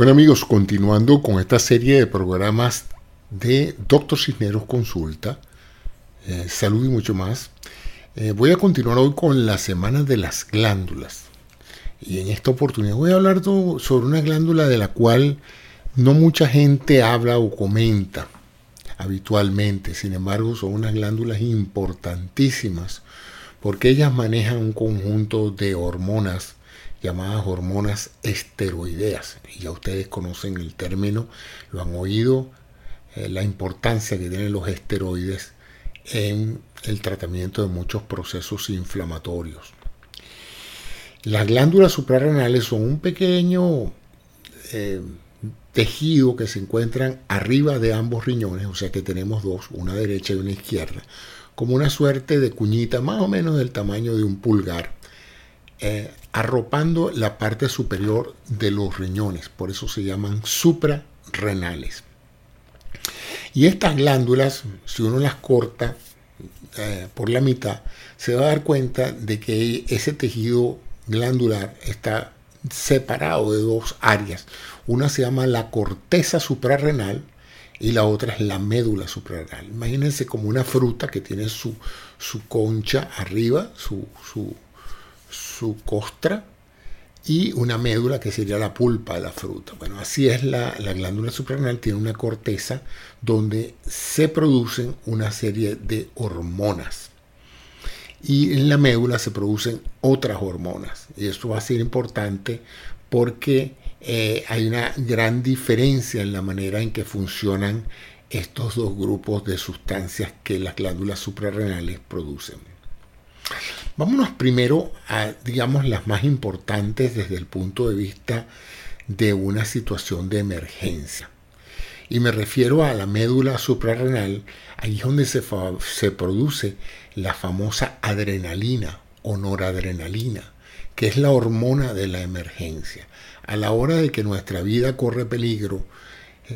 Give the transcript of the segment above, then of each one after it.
Bueno amigos, continuando con esta serie de programas de Doctor Cisneros Consulta, eh, salud y mucho más, eh, voy a continuar hoy con la semana de las glándulas. Y en esta oportunidad voy a hablar sobre una glándula de la cual no mucha gente habla o comenta habitualmente. Sin embargo, son unas glándulas importantísimas porque ellas manejan un conjunto de hormonas llamadas hormonas esteroideas. Y ya ustedes conocen el término, lo han oído, eh, la importancia que tienen los esteroides en el tratamiento de muchos procesos inflamatorios. Las glándulas suprarrenales son un pequeño eh, tejido que se encuentran arriba de ambos riñones, o sea que tenemos dos, una derecha y una izquierda, como una suerte de cuñita más o menos del tamaño de un pulgar, eh, arropando la parte superior de los riñones, por eso se llaman suprarrenales. Y estas glándulas, si uno las corta eh, por la mitad, se va a dar cuenta de que ese tejido glandular está separado de dos áreas. Una se llama la corteza suprarrenal y la otra es la médula suprarrenal. Imagínense como una fruta que tiene su, su concha arriba, su, su su costra y una médula que sería la pulpa de la fruta. Bueno, así es la, glándula suprarrenal, tiene una corteza donde se producen una serie de hormonas. Y en la médula se producen otras hormonas. Y esto va a ser importante porque eh, hay una gran diferencia en la manera en que funcionan estos dos grupos de sustancias que las glándulas suprarrenales producen. Vámonos primero a, digamos, las más importantes desde el punto de vista de una situación de emergencia. Y me refiero a la médula suprarrenal, ahí es donde se, se produce la famosa adrenalina o noradrenalina, que es la hormona de la emergencia. A la hora de que nuestra vida corre peligro,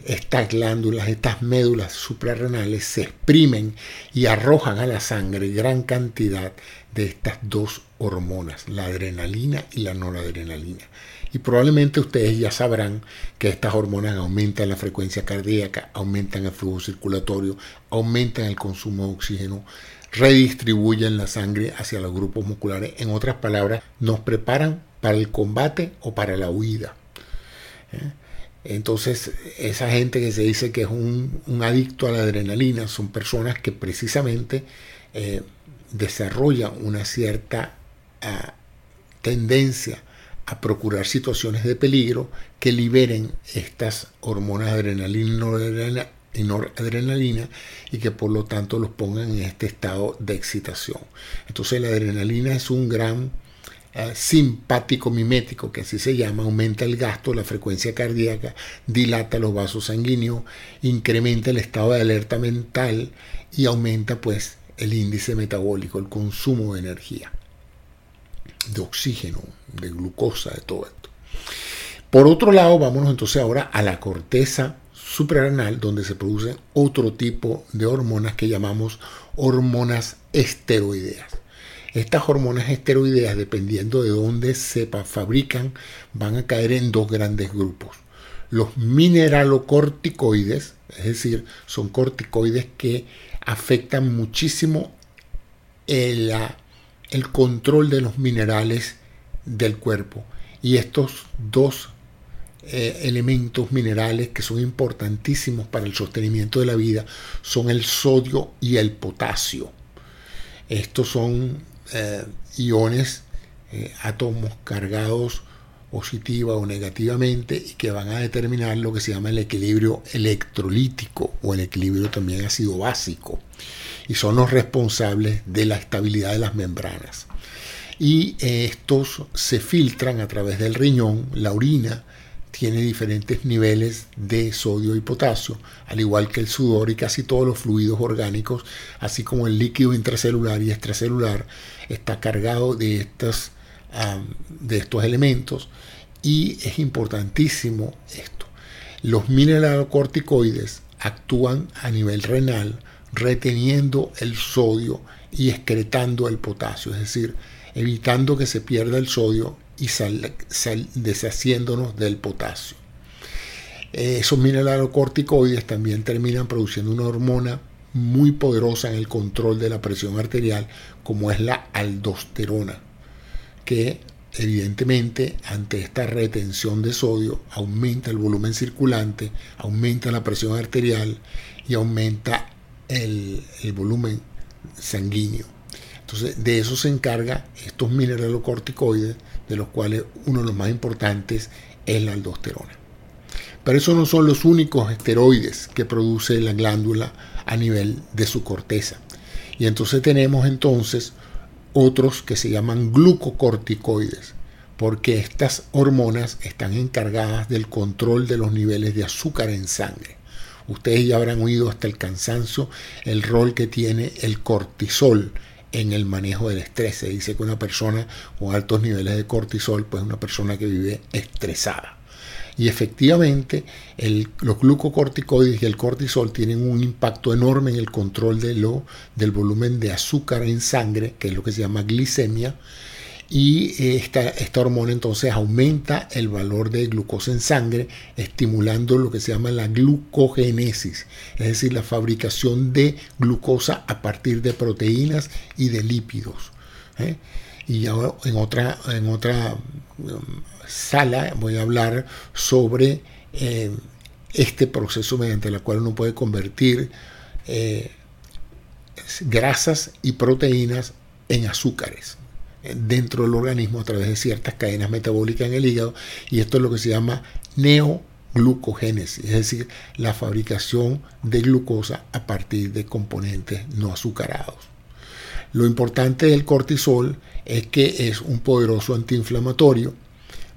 estas glándulas, estas médulas suprarrenales se exprimen y arrojan a la sangre gran cantidad de estas dos hormonas, la adrenalina y la noradrenalina. Y probablemente ustedes ya sabrán que estas hormonas aumentan la frecuencia cardíaca, aumentan el flujo circulatorio, aumentan el consumo de oxígeno, redistribuyen la sangre hacia los grupos musculares. En otras palabras, nos preparan para el combate o para la huida. ¿Eh? Entonces, esa gente que se dice que es un, adicto a la adrenalina son personas que precisamente eh, desarrollan una cierta ah, tendencia a procurar situaciones de peligro que liberen estas hormonas adrenalina y noradrenalina y que por lo tanto los pongan en este estado de excitación. Entonces la adrenalina es un gran eh, simpático mimético, que así se llama, aumenta el gasto, la frecuencia cardíaca, dilata los vasos sanguíneos, incrementa el estado de alerta mental y aumenta pues el índice metabólico, el consumo de energía, de oxígeno, de glucosa, de todo esto. Por otro lado, vámonos entonces ahora a la corteza suprarrenal, donde se producen otro tipo de hormonas que llamamos hormonas esteroideas. Estas hormonas esteroideas, dependiendo de dónde se fabrican, van a caer en dos grandes grupos. Los mineralocorticoides, es decir, son corticoides que afectan muchísimo el, control de los minerales del cuerpo. Y estos dos eh, elementos minerales que son importantísimos para el sostenimiento de la vida son el sodio y el potasio. Estos son eh, iones, eh, átomos cargados positiva o negativamente y que van a determinar lo que se llama el equilibrio electrolítico o el equilibrio también ácido básico y son los responsables de la estabilidad de las membranas. Y estos se filtran a través del riñón, la orina, tiene diferentes niveles de sodio y potasio, al igual que el sudor y casi todos los fluidos orgánicos, así como el líquido intracelular y extracelular, está cargado de, estas, de estos elementos y es importantísimo esto. Los mineralocorticoides actúan a nivel renal reteniendo el sodio y excretando el potasio, es decir, evitando que se pierda el sodio y deshaciéndonos del potasio. eh, esos mineralocorticoides también terminan produciendo una hormona muy poderosa en el control de la presión arterial, como es la aldosterona, que evidentemente ante esta retención de sodio aumenta el volumen circulante, aumenta la presión arterial y aumenta el, volumen sanguíneo. Entonces, de eso se encarga estos mineralocorticoides, de los cuales uno de los más importantes es la aldosterona. Pero esos no son los únicos esteroides que produce la glándula a nivel de su corteza. Y entonces tenemos entonces otros que se llaman glucocorticoides, porque estas hormonas están encargadas del control de los niveles de azúcar en sangre. Ustedes ya habrán oído hasta el cansancio el rol que tiene el cortisol en el manejo del estrés. Se dice que una persona con altos niveles de cortisol, pues es una persona que vive estresada. Y efectivamente, los glucocorticoides y el cortisol tienen un impacto enorme en el control de lo, del volumen de azúcar en sangre, que es lo que se llama glicemia. Y esta, esta hormona entonces aumenta el valor de glucosa en sangre, estimulando lo que se llama la glucogénesis, es decir, la fabricación de glucosa a partir de proteínas y de lípidos. ¿eh? y ahora en otra, en otra um, sala voy a hablar sobre eh, este proceso mediante el cual uno puede convertir eh, grasas y proteínas en azúcares eh, dentro del organismo a través de ciertas cadenas metabólicas en el hígado y esto es lo que se llama neoglucogénesis, es decir, la fabricación de glucosa a partir de componentes no azucarados. Lo importante del cortisol es que es un poderoso antiinflamatorio,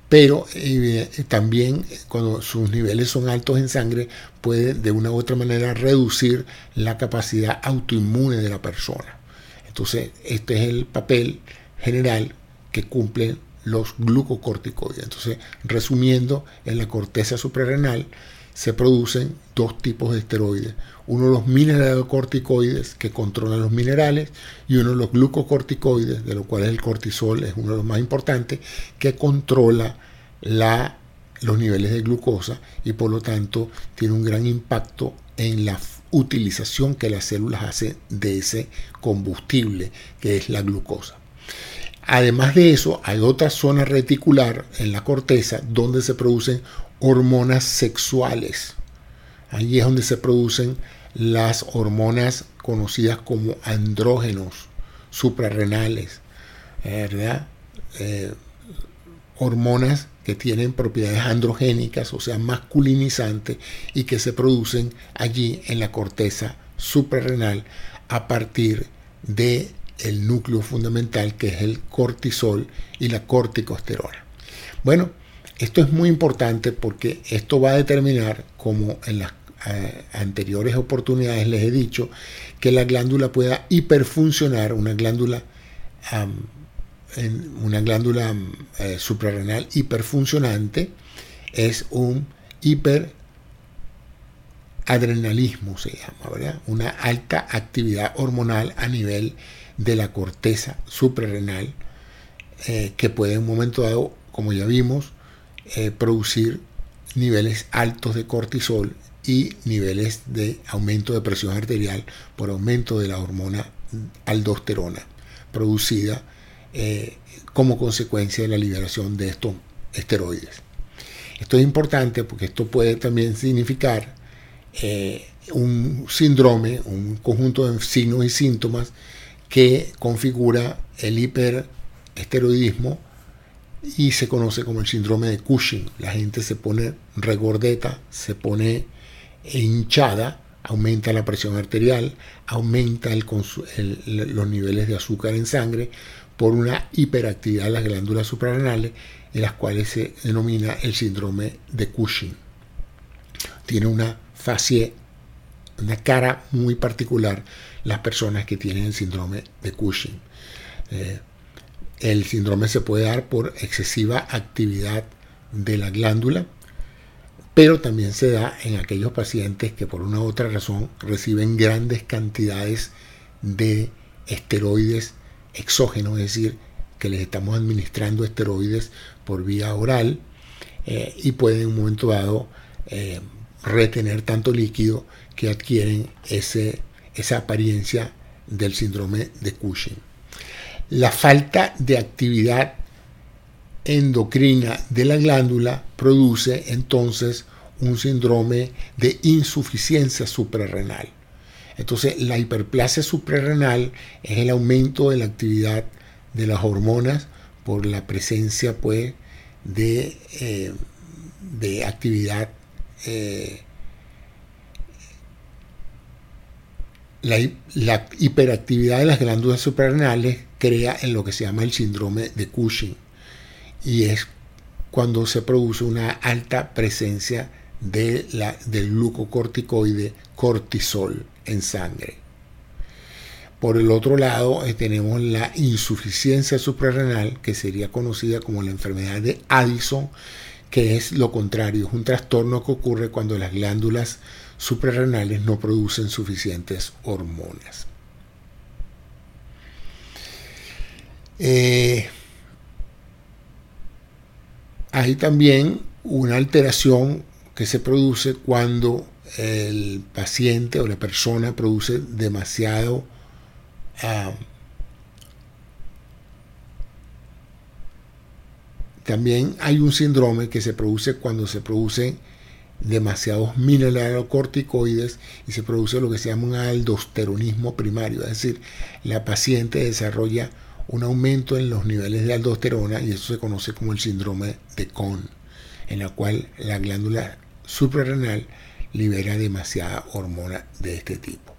pero eh, también cuando sus niveles son altos en sangre puede de una u otra manera reducir la capacidad autoinmune de la persona. Entonces, este es el papel general que cumplen los glucocorticoides. Entonces, resumiendo, en la corteza suprarrenal se producen dos tipos de esteroides. Uno los mineralocorticoides que controlan los minerales y uno los glucocorticoides, de los cuales el cortisol es uno de los más importantes, que controla la, los niveles de glucosa y por lo tanto tiene un gran impacto en la utilización que las células hacen de ese combustible que es la glucosa. Además de eso, hay otra zona reticular en la corteza donde se producen hormonas sexuales. Allí es donde se producen las hormonas conocidas como andrógenos suprarrenales, ¿verdad? Eh, hormonas que tienen propiedades androgénicas, o sea, masculinizantes, y que se producen allí en la corteza suprarrenal a partir de el núcleo fundamental que es el cortisol y la corticosterona. Bueno, esto es muy importante porque esto va a determinar, como en las eh, anteriores oportunidades les he dicho, que la glándula pueda hiperfuncionar, una glándula, una glándula eh, suprarrenal hiperfuncionante es un hiperadrenalismo, se llama, ¿verdad? Una alta actividad hormonal a nivel de la corteza suprarrenal eh, que puede en un momento dado, como ya vimos, eh, producir niveles altos de cortisol y niveles de aumento de presión arterial por aumento de la hormona aldosterona producida eh, como consecuencia de la liberación de estos esteroides. Esto es importante porque esto puede también significar un síndrome, un conjunto de signos y síntomas que configura el hiperesteroidismo y se conoce como el síndrome de Cushing. La gente se pone regordeta, se pone hinchada, aumenta la presión arterial, aumenta los niveles de azúcar en sangre por una hiperactividad de las glándulas suprarrenales, en las cuales se denomina el síndrome de Cushing. Tiene una facie, una cara muy particular las personas que tienen el síndrome de Cushing. Eh, el síndrome se puede dar por excesiva actividad de la glándula, pero también se da en aquellos pacientes que por una u otra razón reciben grandes cantidades de esteroides exógenos, es decir, que les estamos administrando esteroides por vía oral eh, y puede en un momento dado eh, retener tanto líquido que adquieren ese, esa apariencia del síndrome de Cushing. La falta de actividad endocrina de la glándula produce entonces un síndrome de insuficiencia suprarrenal. Entonces, la hiperplasia suprarrenal es el aumento de la actividad de las hormonas por la presencia pues, de, eh, de actividad. Eh, la, hiperactividad de las glándulas suprarrenales crea en lo que se llama el síndrome de Cushing y es cuando se produce una alta presencia de la, del glucocorticoide cortisol en sangre. Por el otro lado, eh, tenemos la insuficiencia suprarrenal, que sería conocida como la enfermedad de Addison, que es lo contrario, es un trastorno que ocurre cuando las glándulas suprarrenales no producen suficientes hormonas. Eh, hay también una alteración que se produce cuando el paciente o la persona produce demasiado ah, también hay un síndrome que se produce cuando se producen demasiados mineralocorticoides y se produce lo que se llama un aldosteronismo primario, es decir, la paciente desarrolla un aumento en los niveles de aldosterona y eso se conoce como el síndrome de Cohn, en la cual la glándula suprarrenal libera demasiada hormona de este tipo.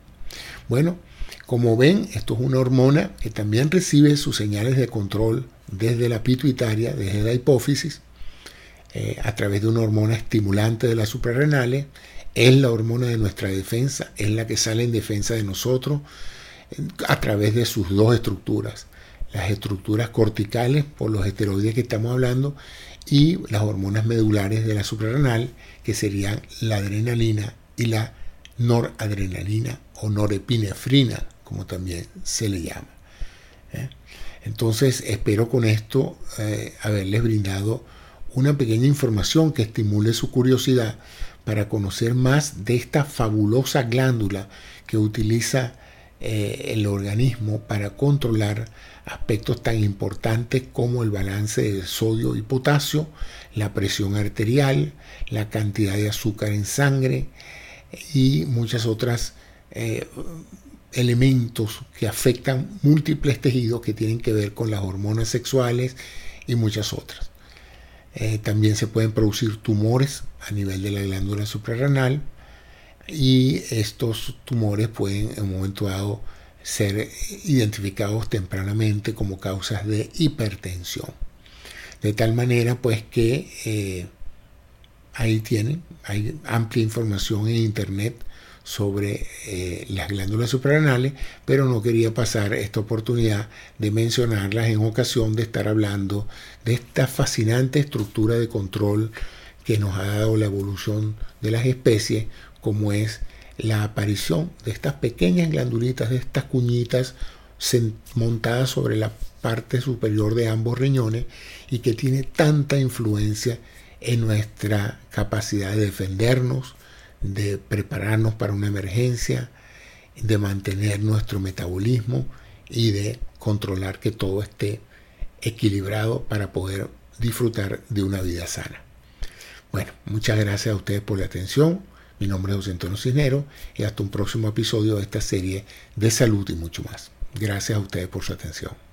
Bueno, como ven, esto es una hormona que también recibe sus señales de control desde la pituitaria, desde la hipófisis, eh, a través de una hormona estimulante de las suprarrenales. Es la hormona de nuestra defensa, es la que sale en defensa de nosotros a través de sus dos estructuras. Las estructuras corticales por los esteroides que estamos hablando y las hormonas medulares de la suprarrenal, que serían la adrenalina y la noradrenalina o norepinefrina, como también se le llama. ¿eh? Entonces, espero con esto eh, haberles brindado una pequeña información que estimule su curiosidad para conocer más de esta fabulosa glándula que utiliza eh, el organismo para controlar aspectos tan importantes como el balance de sodio y potasio, la presión arterial, la cantidad de azúcar en sangre y muchas otras eh, elementos que afectan múltiples tejidos que tienen que ver con las hormonas sexuales y muchas otras. Eh, también se pueden producir tumores a nivel de la glándula suprarrenal y estos tumores pueden en un momento dado ser identificados tempranamente como causas de hipertensión. De tal manera pues que eh, ahí tienen, hay amplia información en internet sobre eh, las glándulas suprarrenales, pero no quería pasar esta oportunidad de mencionarlas en ocasión de estar hablando de esta fascinante estructura de control que nos ha dado la evolución de las especies, como es la aparición de estas pequeñas glandulitas, de estas cuñitas montadas sobre la parte superior de ambos riñones y que tiene tanta influencia en nuestra capacidad de defendernos, de prepararnos para una emergencia, de mantener nuestro metabolismo y de controlar que todo esté equilibrado para poder disfrutar de una vida sana. Bueno, muchas gracias a ustedes por la atención. Mi nombre es José Antonio Cisnero y hasta un próximo episodio de esta serie de salud y mucho más. Gracias a ustedes por su atención.